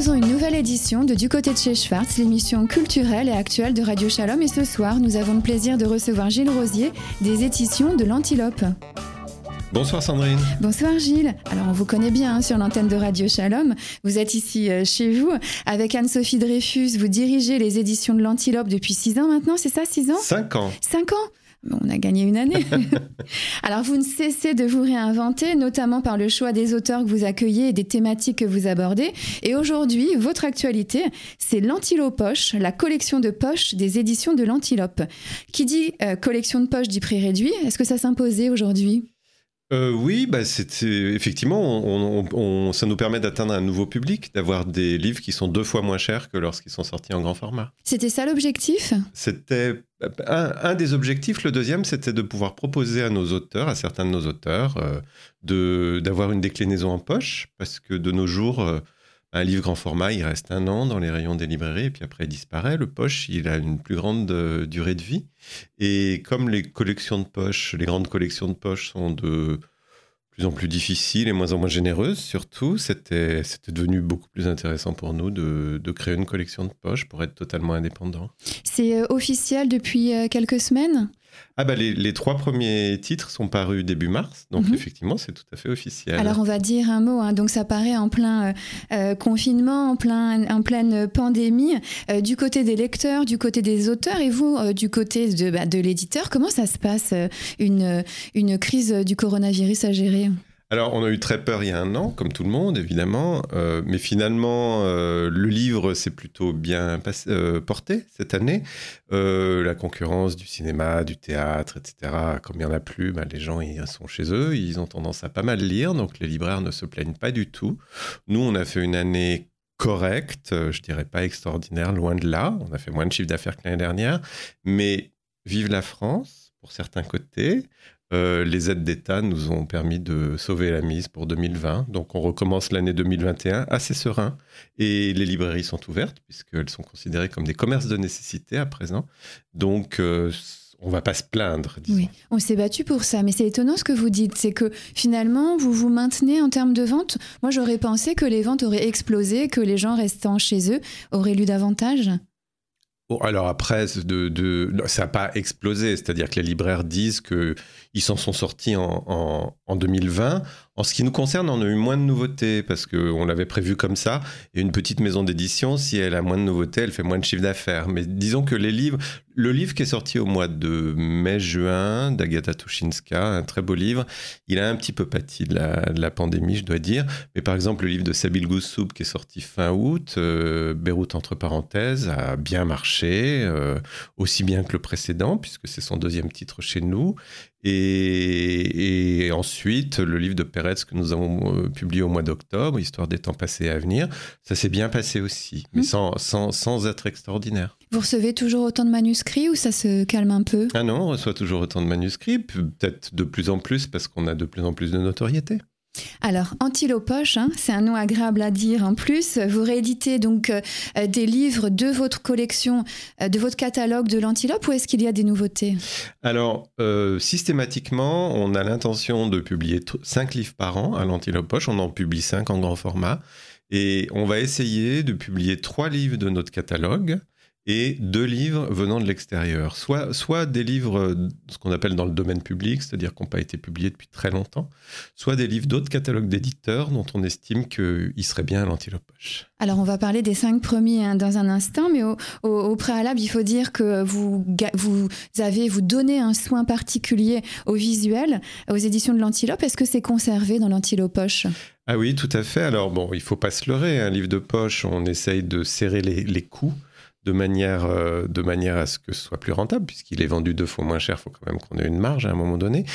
proposons une nouvelle édition de Du côté de chez Schwartz, l'émission culturelle et actuelle de Radio Shalom. Et ce soir, nous avons le plaisir de recevoir Gilles Rosier des éditions de l'Antilope. Bonsoir Sandrine. Bonsoir Gilles. Alors on vous connaît bien hein, sur l'antenne de Radio Shalom. Vous êtes ici euh, chez vous avec Anne-Sophie Dreyfus. Vous dirigez les éditions de l'Antilope depuis 6 ans maintenant, c'est ça 6 ans? 5 ans. 5 ans? On a gagné une année. Alors, vous ne cessez de vous réinventer, notamment par le choix des auteurs que vous accueillez et des thématiques que vous abordez. Et aujourd'hui, votre actualité, c'est l'Antilope Poche, la collection de poches des éditions de l'Antilope. Qui dit euh, collection de poches dit prix réduit Est-ce que ça s'imposait aujourd'hui? Euh, oui, bah effectivement, ça nous permet d'atteindre un nouveau public, d'avoir des livres qui sont deux fois moins chers que lorsqu'ils sont sortis en grand format. C'était ça l'objectif? C'était un, des objectifs. Le deuxième, c'était de pouvoir proposer à nos auteurs, à certains de nos auteurs, euh, d'avoir une déclinaison en poche, parce que de nos jours, euh, un livre grand format, il reste un an dans les rayons des librairies et puis après il disparaît. Le poche, il a une plus grande euh, durée de vie. Et comme les collections de poches, les grandes collections de poches sont de plus en plus difficiles et moins en moins généreuses, surtout, c'était devenu beaucoup plus intéressant pour nous de, de, créer une collection de poches pour être totalement indépendant. C'est euh, officiel depuis euh, quelques semaines? Ah bah les, trois premiers titres sont parus début mars, donc mhm. effectivement c'est tout à fait officiel. Alors on va dire un mot, hein. donc ça paraît en plein euh, euh, confinement, en, plein, en pleine pandémie, euh, du côté des lecteurs, du côté des auteurs et vous du côté de, bah, de l'éditeur, comment ça se passe une, une crise du coronavirus à gérer? Alors, on a eu très peur il y a un an, comme tout le monde, évidemment, euh, mais finalement, euh, le livre s'est plutôt bien euh, porté cette année. la concurrence du cinéma, du théâtre, etc., comme il n'y en a plus, bah, les gens sont chez eux, ils ont tendance à pas mal lire, donc les libraires ne se plaignent pas du tout. Nous, on a fait une année correcte, je dirais pas extraordinaire, loin de là. On a fait moins de chiffre d'affaires que l'année dernière, mais vive la France pour certains côtés. Euh, les aides d'État nous ont permis de sauver la mise pour 2020. Donc on recommence l'année 2021 assez serein. Et les librairies sont ouvertes puisqu'elles sont considérées comme des commerces de nécessité à présent. Donc euh, on va pas se plaindre. Oui, on s'est battu pour ça, mais c'est étonnant ce que vous dites, c'est que finalement vous vous maintenez en termes de vente. Moi j'aurais pensé que les ventes auraient explosé, que les gens restant chez eux auraient lu davantage. Alors après, ça n'a pas explosé, c'est-à-dire que les libraires disent que ils s'en sont sortis en, en, 2020. En ce qui nous concerne, on a eu moins de nouveautés parce qu'on l'avait prévu comme ça. Et une petite maison d'édition, si elle a moins de nouveautés, elle fait moins de chiffre d'affaires. Mais disons que les livres, le livre qui est sorti au mois de mai-juin d'Agatha Tushinska, un très beau livre, il a un petit peu pâti de la, pandémie, je dois dire. Mais par exemple, le livre de Sabil Goussoub qui est sorti fin août, euh, Beyrouth entre parenthèses, a bien marché, euh, aussi bien que le précédent, puisque c'est son deuxième titre chez nous. Et, ensuite, le livre de Peretz que nous avons euh, publié au mois d'octobre, Histoire des temps passés et à venir, ça s'est bien passé aussi, mais mmh. sans, sans, être extraordinaire. Vous recevez toujours autant de manuscrits ou ça se calme un peu? Ah non, on reçoit toujours autant de manuscrits, peut-être de plus en plus parce qu'on a de plus en plus de notoriété. Alors, Antilopoche, hein, c'est un nom agréable à dire en plus. Vous rééditez donc euh, des livres de votre collection, euh, de votre catalogue de l'Antilope ou est-ce qu'il y a des nouveautés? Alors, euh, systématiquement, on a l'intention de publier cinq livres par an à l'Antilopoche. On en publie cinq en grand format. Et on va essayer de publier trois livres de notre catalogue et deux livres venant de l'extérieur. Soit, soit des livres, euh, ce qu'on appelle dans le domaine public, c'est-à-dire qui n'ont pas été publiés depuis très longtemps, soit des livres d'autres catalogues d'éditeurs dont on estime qu'ils seraient bien à l'antilope poche. Alors on va parler des cinq premiers hein, dans un instant, mais au, préalable, il faut dire que vous, vous avez, vous donnez un soin particulier au visuel, aux éditions de l'Antilope. Est-ce que c'est conservé dans l'Antilope poche Ah oui, tout à fait. Alors bon, il faut pas se leurrer. Un livre de poche, on essaye de serrer les, les coups de manière, euh, de manière à ce que ce soit plus rentable, puisqu'il est vendu deux fois moins cher, il faut quand même qu'on ait une marge à un moment donné.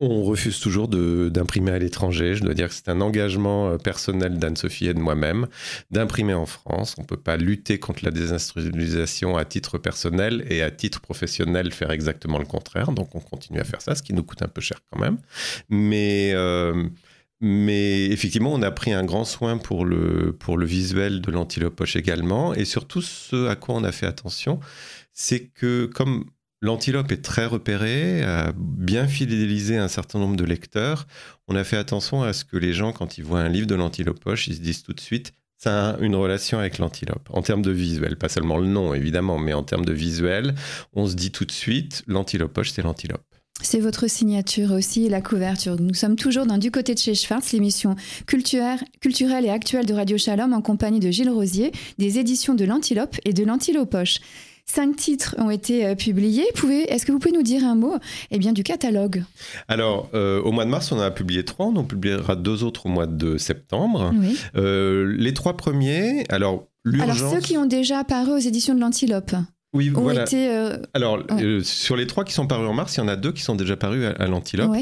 On refuse toujours d'imprimer à l'étranger. Je dois dire que c'est un engagement euh, personnel d'Anne-Sophie et de moi-même d'imprimer en France. On ne peut pas lutter contre la désindustrialisation à titre personnel et à titre professionnel faire exactement le contraire. Donc on continue à faire ça, ce qui nous coûte un peu cher quand même. Mais... Euh, mais effectivement, on a pris un grand soin pour le, visuel de l'antilope poche également. Et surtout, ce à quoi on a fait attention, c'est que comme l'antilope est très repéré, a bien fidélisé un certain nombre de lecteurs, on a fait attention à ce que les gens, quand ils voient un livre de l'antilope poche, ils se disent tout de suite ça a une relation avec l'antilope. En termes de visuel, pas seulement le nom évidemment, mais en termes de visuel, on se dit tout de suite, l'antilope poche, c'est l'antilope. C'est votre signature aussi, la couverture. Nous sommes toujours dans Du côté de chez Schwartz, l'émission culturelle, et actuelle de Radio Shalom en compagnie de Gilles Rosier, des éditions de l'Antilope et de l'Antilopoche. Cinq titres ont été euh, publiés. Est-ce que vous pouvez nous dire un mot eh bien, du catalogue? Alors, euh, au mois de mars, on en a publié trois. On en publiera deux autres au mois de septembre. Euh, les trois premiers, alors alors ceux qui ont déjà apparu aux éditions de l'Antilope oui, voilà. Euh, Alors, euh, sur les trois qui sont parus en mars, il y en a deux qui sont déjà parus à, l'Antilope.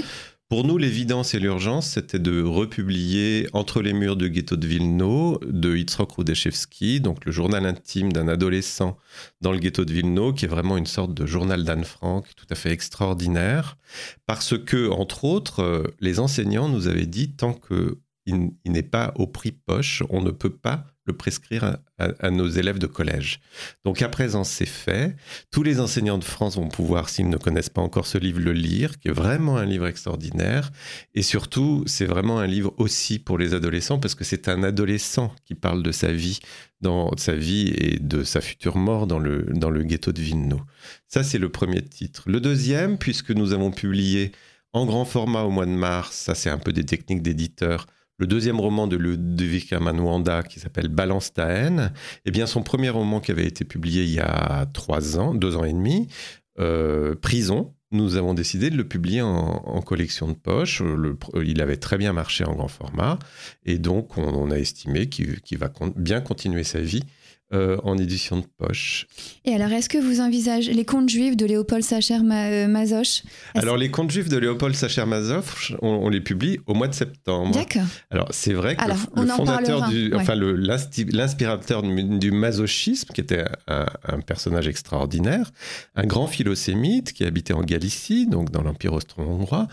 Pour nous, l'évidence et l'urgence, c'était de republier Entre les murs du ghetto de Vilno de Yitzhak Rudeshevsky, donc le journal intime d'un adolescent dans le ghetto de Vilno, qui est vraiment une sorte de journal d'Anne Frank tout à fait extraordinaire, parce que, entre autres, euh, les enseignants nous avaient dit tant qu'il n'est pas au prix poche, on ne peut pas le prescrire à, nos élèves de collège. Donc à présent, c'est fait. Tous les enseignants de France vont pouvoir, s'ils ne connaissent pas encore ce livre, le lire, qui est vraiment un livre extraordinaire. Et surtout, c'est vraiment un livre aussi pour les adolescents, parce que c'est un adolescent qui parle de sa vie, dans sa vie et de sa future mort dans le, ghetto de Vilno. Ça, c'est le premier titre. Le deuxième, puisque nous avons publié en grand format au mois de mars, ça c'est un peu des techniques d'éditeur, le deuxième roman de Ludovic Amanwanda qui s'appelle Balance ta haine, eh bien son premier roman qui avait été publié il y a trois ans, deux ans et demi, euh, Prison, nous avons décidé de le publier en, collection de poche. il avait très bien marché en grand format et donc on, a estimé qu'il va bien continuer sa vie euh, en édition de poche. Et alors, est-ce que vous envisagez les contes juifs de Léopold Sacher euh, Mazoch? Alors, les contes juifs de Léopold Sacher Mazoch, on, les publie au mois de septembre. D'accord. Alors, c'est vrai que le, fondateur, du, enfin, l'inspirateur du, masochisme, qui était un, personnage extraordinaire, un grand philosémite qui habitait en Galicie, donc dans l'Empire austro-hongrois,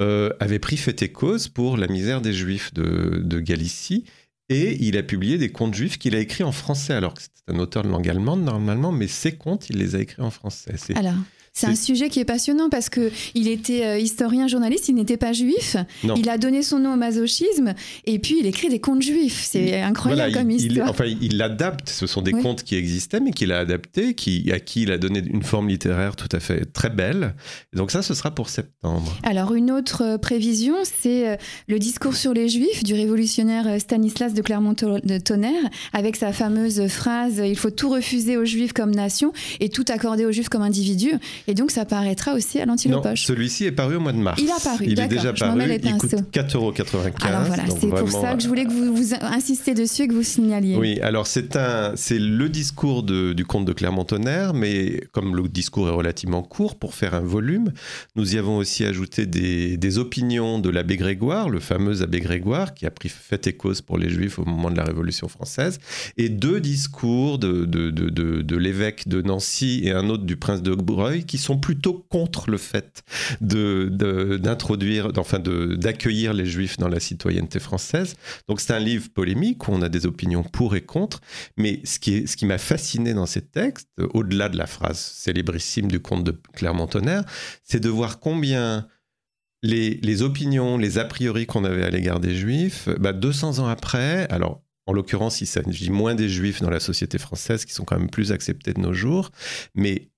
euh, avait pris fait et cause pour la misère des juifs de, de Galicie et il a publié des contes juifs qu'il a écrits en français, alors que c'est un auteur de langue allemande normalement, mais ses contes, il les a écrits en français. C'est un sujet qui est passionnant parce que il était euh, historien, journaliste, il n'était pas juif. Il a donné son nom au masochisme et puis il écrit des contes juifs. C'est incroyable comme histoire. Il, enfin, il l'adapte. Ce sont des contes qui existaient mais qu'il a adaptés, qui, à qui il a donné une forme littéraire tout à fait très belle. donc ça, ce sera pour septembre. Alors une autre euh, prévision, c'est euh, le discours sur les juifs du révolutionnaire Stanislas de Clermont-Tonnerre avec sa fameuse phrase "Il faut tout refuser aux juifs comme nation et tout accorder aux juifs comme individus". Et donc, ça paraîtra aussi à l'antilopoche. celui-ci est paru au mois de mars. Il a paru, Il est déjà paru. Il coûte 4,95 euros. Alors voilà, c'est pour ça que je voulais que vous, vous insistiez dessus et que vous signaliez. Oui, alors c'est un, c'est le discours du comte de Clermont-Tonnerre, mais comme le discours est relativement court, pour faire un volume, nous y avons aussi ajouté des, des opinions de l'abbé Grégoire, le fameux abbé Grégoire, qui a pris fait et cause pour les Juifs au moment de la Révolution française, et deux discours de, de, de, de l'évêque de Nancy et un autre du prince de Breuil, qui sont plutôt contre le fait d'introduire, de, enfin d'accueillir les juifs dans la citoyenneté française. Donc c'est un livre polémique où on a des opinions pour et contre, mais ce qui, ce qui m'a fasciné dans ces textes, au-delà de la phrase célébrissime du comte de Clermont-Tonnerre, c'est de voir combien les, les, opinions, les a priori qu'on avait à l'égard des juifs, bah 200 ans après, alors en l'occurrence, il s'agit moins des juifs dans la société française qui sont quand même plus acceptés de nos jours, mais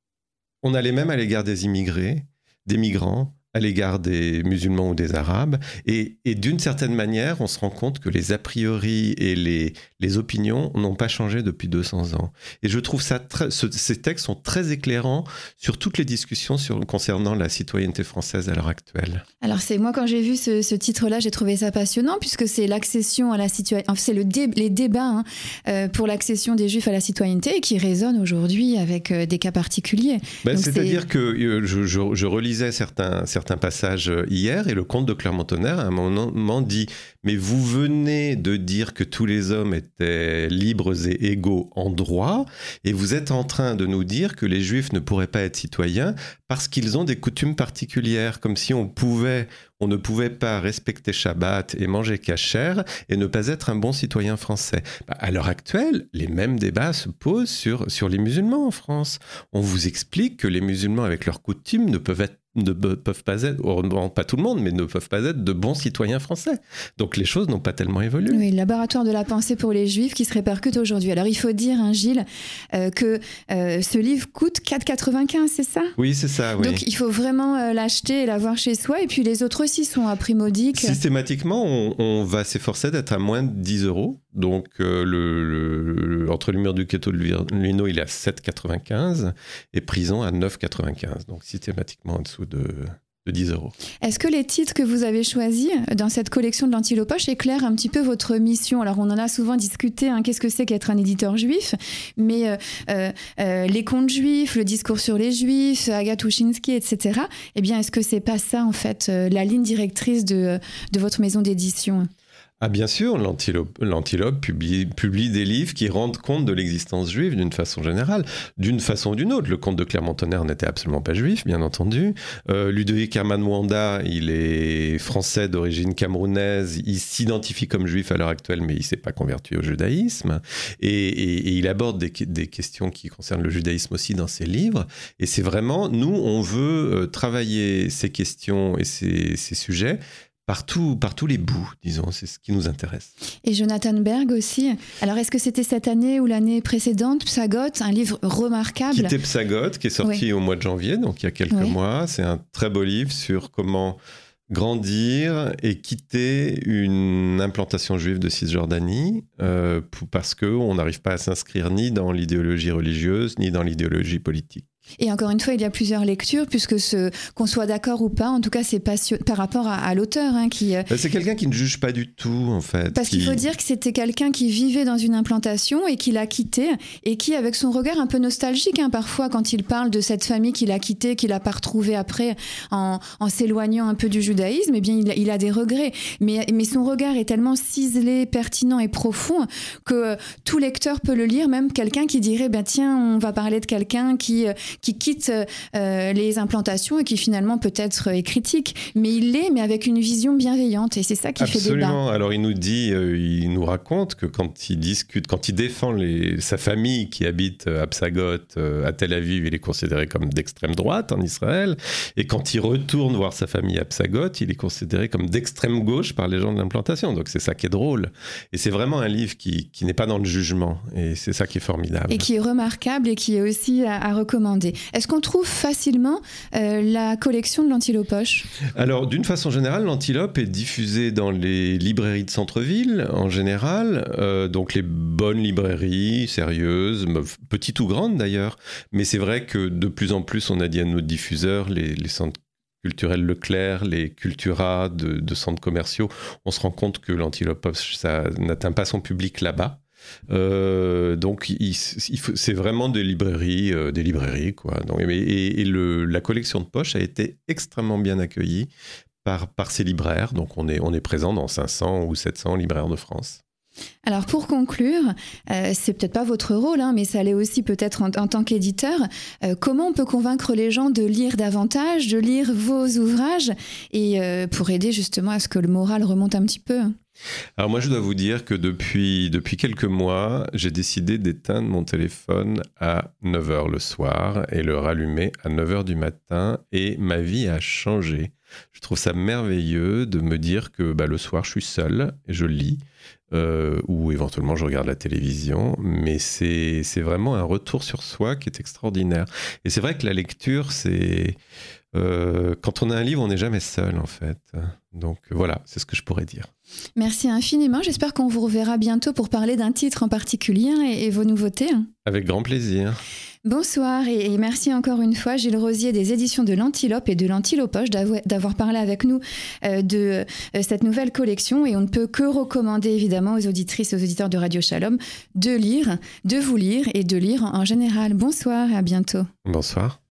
on a les mêmes à l'égard des immigrés, des migrants, à l'égard des musulmans ou des arabes. Et, d'une certaine manière, on se rend compte que les a priori et les, les opinions n'ont pas changé depuis 200 ans. Et je trouve ça ces textes sont très éclairants sur toutes les discussions sur, concernant la citoyenneté française à l'heure actuelle. Alors c'est moi quand j'ai vu ce, titre-là, j'ai trouvé ça passionnant puisque c'est l'accession à la citoyenneté, c'est le les débats hein, euh, pour l'accession des juifs à la citoyenneté qui résonnent aujourd'hui avec euh, des cas particuliers. Ben, c'est-à-dire que euh, je, je, relisais certains, certains un passage euh, hier et le comte de Clermont-Tonnerre à un moment dit mais vous venez de dire que tous les hommes étaient libres et égaux en droit et vous êtes en train de nous dire que les juifs ne pourraient pas être citoyens parce qu'ils ont des coutumes particulières comme si on pouvait on ne pouvait pas respecter Shabbat et manger cachère et ne pas être un bon citoyen français. Bah, à l'heure actuelle, les mêmes débats se posent sur, sur les musulmans en France. On vous explique que les musulmans avec leurs coutumes ne peuvent être ne peuvent pas être, pas tout le monde, mais ne peuvent pas être de bons citoyens français. Donc les choses n'ont pas tellement évolué. Oui, le laboratoire de la pensée pour les juifs qui se répercute aujourd'hui. Alors il faut dire, hein, Gilles, euh, que euh, ce livre coûte 4,95, c'est ça? Oui, c'est ça. Donc il faut vraiment euh, l'acheter et l'avoir chez soi. Et puis les autres aussi sont à prix modique. Systématiquement, on, va s'efforcer d'être à moins de 10 euros. Donc le, entre le mur du Keto de Lino, il est à 7,95 et Prison à 9,95. Donc systématiquement en dessous de, 10 euros. Est-ce que les titres que vous avez choisis dans cette collection de l'Antilopoche éclairent un petit peu votre mission? Alors, on en a souvent discuté, hein, qu'est-ce que c'est qu'être un éditeur juif? Mais euh, euh, euh, les contes juifs, le discours sur les juifs, Agatushinsky, etc. Eh bien, est-ce que c'est pas ça, en fait, la ligne directrice de votre maison d'édition? Ah bien sûr, l'Antilope publie, des livres qui rendent compte de l'existence juive d'une façon générale, d'une façon ou d'une autre. Le comte de Clermont-Tonnerre n'était absolument pas juif, bien entendu. Euh, Ludovic Herman Wanda, il est français d'origine camerounaise, il s'identifie comme juif à l'heure actuelle, mais il ne s'est pas converti au judaïsme. Et, il aborde des, questions qui concernent le judaïsme aussi dans ses livres. Et c'est vraiment, nous, on veut euh, travailler ces questions et ces sujets partout, par tous les bouts, disons, c'est ce qui nous intéresse. Et Jonathan Berg aussi. Alors, est-ce que c'était cette année ou l'année précédente, Psagot, un livre remarquable? Qui était Psagot, qui est sorti au mois de janvier, donc il y a quelques mois. C'est un très beau livre sur comment grandir et quitter une implantation juive de Cisjordanie euh, parce qu'on n'arrive pas à s'inscrire ni dans l'idéologie religieuse ni dans l'idéologie politique. Et encore une fois, il y a plusieurs lectures, puisque ce, qu'on soit d'accord ou pas, en tout cas, c'est par rapport à, l'auteur hein, qui. Euh, bah, c'est quelqu'un qui ne juge pas du tout, en fait. Parce qu'il faut dire que c'était quelqu'un qui vivait dans une implantation et qui l'a quitté, et qui, avec son regard un peu nostalgique, hein, parfois, quand il parle de cette famille qu'il a quittée, qu'il n'a pas retrouvée après, en, s'éloignant un peu du judaïsme, eh bien, il, a des regrets. Mais, mais son regard est tellement ciselé, pertinent et profond que tout lecteur peut le lire, même quelqu'un qui dirait, ben tiens, on va parler de quelqu'un qui qui quitte euh, les implantations et qui finalement peut-être est critique, mais il l'est, mais avec une vision bienveillante, et c'est ça qui fait débat. Absolument. Alors il nous dit, euh, il nous raconte que quand il discute, quand il défend les, sa famille qui habite à Psagot, euh, à Tel Aviv, il est considéré comme d'extrême droite en Israël, et quand il retourne voir sa famille à Psagot, il est considéré comme d'extrême gauche par les gens de l'implantation. Donc c'est ça qui est drôle. Et c'est vraiment un livre qui, qui n'est pas dans le jugement, et c'est ça qui est formidable. Et qui est remarquable et qui est aussi à, à recommander. Est-ce qu'on trouve facilement euh, la collection de l'Antilopoche Alors, d'une façon générale, l'Antilope est diffusée dans les librairies de centre-ville en général, euh, donc les bonnes librairies, sérieuses, petites ou grandes d'ailleurs. Mais c'est vrai que de plus en plus, on a dit à nos diffuseurs, les, centres culturels Leclerc, les Cultura de, de, centres commerciaux, on se rend compte que l'Antilope, ça n'atteint pas son public là-bas. Euh, donc, c'est vraiment des librairies, euh, des librairies quoi. et, la collection de poche a été extrêmement bien accueillie par, par ces libraires. Donc, on est, on est présent dans 500 ou 700 libraires de France. Alors pour conclure, euh, c'est peut-être pas votre rôle, hein, mais ça l'est aussi peut-être en, tant qu'éditeur. comment on peut convaincre les gens de lire davantage, de lire vos ouvrages, et pour aider justement à ce que le moral remonte un petit peu alors moi, je dois vous dire que depuis, depuis quelques mois, j'ai décidé d'éteindre mon téléphone à 9h le soir et le rallumer à 9h du matin et ma vie a changé. Je trouve ça merveilleux de me dire que bah, le soir, je suis seul je lis. Euh, ou éventuellement je regarde la télévision, mais c'est vraiment un retour sur soi qui est extraordinaire. Et c'est vrai que la lecture, c'est... Euh, quand on a un livre, on n'est jamais seul en fait. Donc voilà, c'est ce que je pourrais dire. Merci infiniment. J'espère qu'on vous reverra bientôt pour parler d'un titre en particulier et, vos nouveautés. Avec grand plaisir. Bonsoir et, merci encore une fois Gilles Rosier des éditions de l'Antilope et de l'Antilopoche d'avoir parlé avec nous euh, de euh, cette nouvelle collection et on ne peut que recommander évidemment aux auditrices et aux auditeurs de Radio Shalom de lire, de vous lire et de lire en général. Bonsoir et à bientôt. Bonsoir.